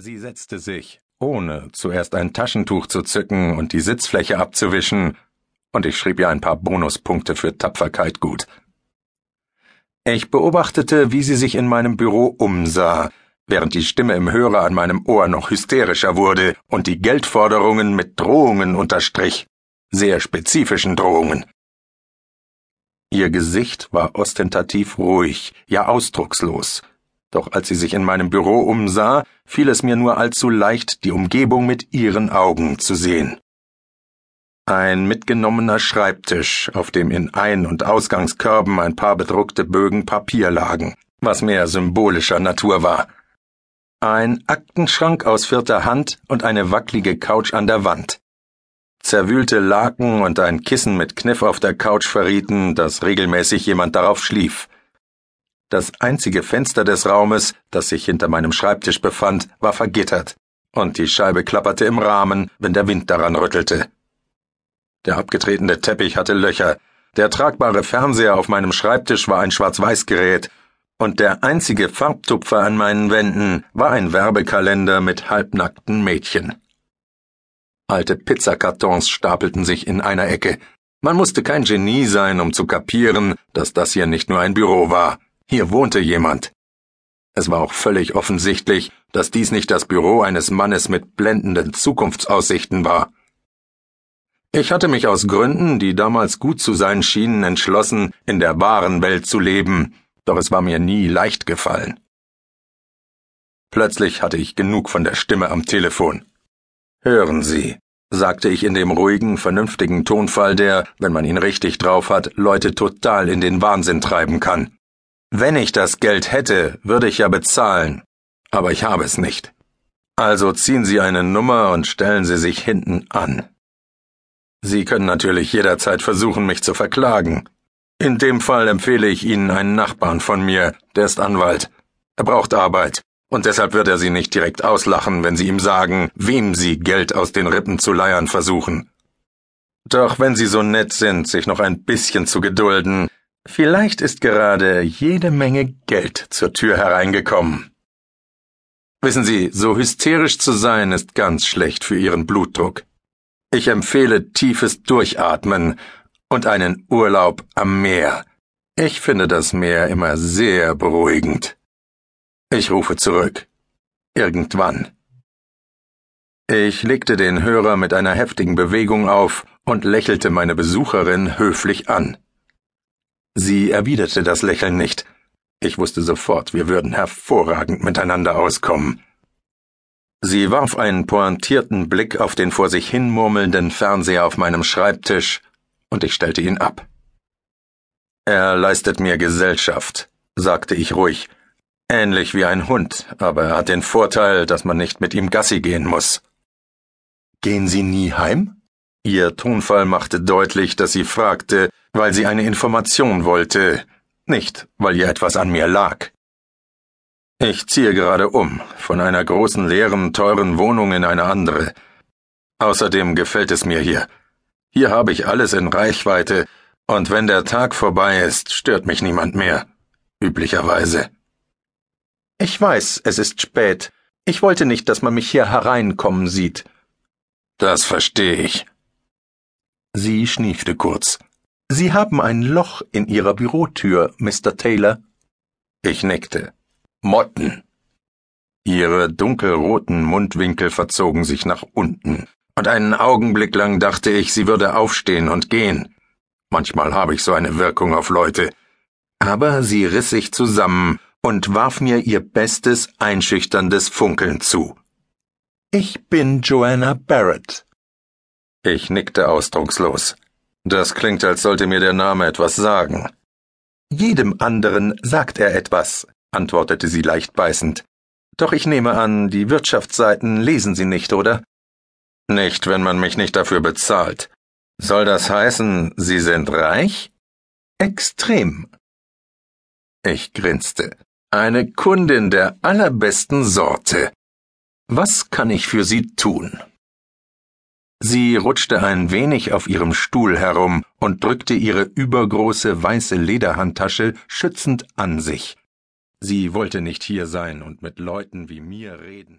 Sie setzte sich, ohne zuerst ein Taschentuch zu zücken und die Sitzfläche abzuwischen, und ich schrieb ihr ein paar Bonuspunkte für Tapferkeit gut. Ich beobachtete, wie sie sich in meinem Büro umsah, während die Stimme im Hörer an meinem Ohr noch hysterischer wurde und die Geldforderungen mit Drohungen unterstrich, sehr spezifischen Drohungen. Ihr Gesicht war ostentativ ruhig, ja ausdruckslos, doch als sie sich in meinem Büro umsah, fiel es mir nur allzu leicht, die Umgebung mit ihren Augen zu sehen. Ein mitgenommener Schreibtisch, auf dem in Ein- und Ausgangskörben ein paar bedruckte Bögen Papier lagen, was mehr symbolischer Natur war. Ein Aktenschrank aus vierter Hand und eine wackelige Couch an der Wand. Zerwühlte Laken und ein Kissen mit Kniff auf der Couch verrieten, dass regelmäßig jemand darauf schlief. Das einzige Fenster des Raumes, das sich hinter meinem Schreibtisch befand, war vergittert, und die Scheibe klapperte im Rahmen, wenn der Wind daran rüttelte. Der abgetretene Teppich hatte Löcher, der tragbare Fernseher auf meinem Schreibtisch war ein Schwarz-Weiß-Gerät, und der einzige Farbtupfer an meinen Wänden war ein Werbekalender mit halbnackten Mädchen. Alte Pizzakartons stapelten sich in einer Ecke. Man musste kein Genie sein, um zu kapieren, dass das hier nicht nur ein Büro war. Hier wohnte jemand. Es war auch völlig offensichtlich, dass dies nicht das Büro eines Mannes mit blendenden Zukunftsaussichten war. Ich hatte mich aus Gründen, die damals gut zu sein schienen, entschlossen, in der wahren Welt zu leben, doch es war mir nie leicht gefallen. Plötzlich hatte ich genug von der Stimme am Telefon. Hören Sie, sagte ich in dem ruhigen, vernünftigen Tonfall, der, wenn man ihn richtig drauf hat, Leute total in den Wahnsinn treiben kann. Wenn ich das Geld hätte, würde ich ja bezahlen, aber ich habe es nicht. Also ziehen Sie eine Nummer und stellen Sie sich hinten an. Sie können natürlich jederzeit versuchen, mich zu verklagen. In dem Fall empfehle ich Ihnen einen Nachbarn von mir, der ist Anwalt. Er braucht Arbeit, und deshalb wird er Sie nicht direkt auslachen, wenn Sie ihm sagen, wem Sie Geld aus den Rippen zu leiern versuchen. Doch wenn Sie so nett sind, sich noch ein bisschen zu gedulden, Vielleicht ist gerade jede Menge Geld zur Tür hereingekommen. Wissen Sie, so hysterisch zu sein ist ganz schlecht für Ihren Blutdruck. Ich empfehle tiefes Durchatmen und einen Urlaub am Meer. Ich finde das Meer immer sehr beruhigend. Ich rufe zurück. Irgendwann. Ich legte den Hörer mit einer heftigen Bewegung auf und lächelte meine Besucherin höflich an. Sie erwiderte das Lächeln nicht. Ich wusste sofort, wir würden hervorragend miteinander auskommen. Sie warf einen pointierten Blick auf den vor sich hinmurmelnden Fernseher auf meinem Schreibtisch, und ich stellte ihn ab. Er leistet mir Gesellschaft, sagte ich ruhig, ähnlich wie ein Hund, aber er hat den Vorteil, dass man nicht mit ihm Gassi gehen muss. Gehen Sie nie heim? Ihr Tonfall machte deutlich, dass sie fragte, weil sie eine Information wollte, nicht weil ihr etwas an mir lag. Ich ziehe gerade um, von einer großen leeren, teuren Wohnung in eine andere. Außerdem gefällt es mir hier. Hier habe ich alles in Reichweite, und wenn der Tag vorbei ist, stört mich niemand mehr. Üblicherweise. Ich weiß, es ist spät. Ich wollte nicht, dass man mich hier hereinkommen sieht. Das verstehe ich. Sie schniefte kurz. Sie haben ein Loch in Ihrer Bürotür, Mr. Taylor. Ich nickte. Motten. Ihre dunkelroten Mundwinkel verzogen sich nach unten, und einen Augenblick lang dachte ich, sie würde aufstehen und gehen. Manchmal habe ich so eine Wirkung auf Leute. Aber sie riss sich zusammen und warf mir ihr bestes, einschüchterndes Funkeln zu. Ich bin Joanna Barrett. Ich nickte ausdruckslos. Das klingt, als sollte mir der Name etwas sagen. Jedem anderen sagt er etwas, antwortete sie leicht beißend. Doch ich nehme an, die Wirtschaftsseiten lesen Sie nicht, oder? Nicht, wenn man mich nicht dafür bezahlt. Soll das heißen, Sie sind reich? Extrem. Ich grinste. Eine Kundin der allerbesten Sorte. Was kann ich für Sie tun? Sie rutschte ein wenig auf ihrem Stuhl herum und drückte ihre übergroße weiße Lederhandtasche schützend an sich. Sie wollte nicht hier sein und mit Leuten wie mir reden.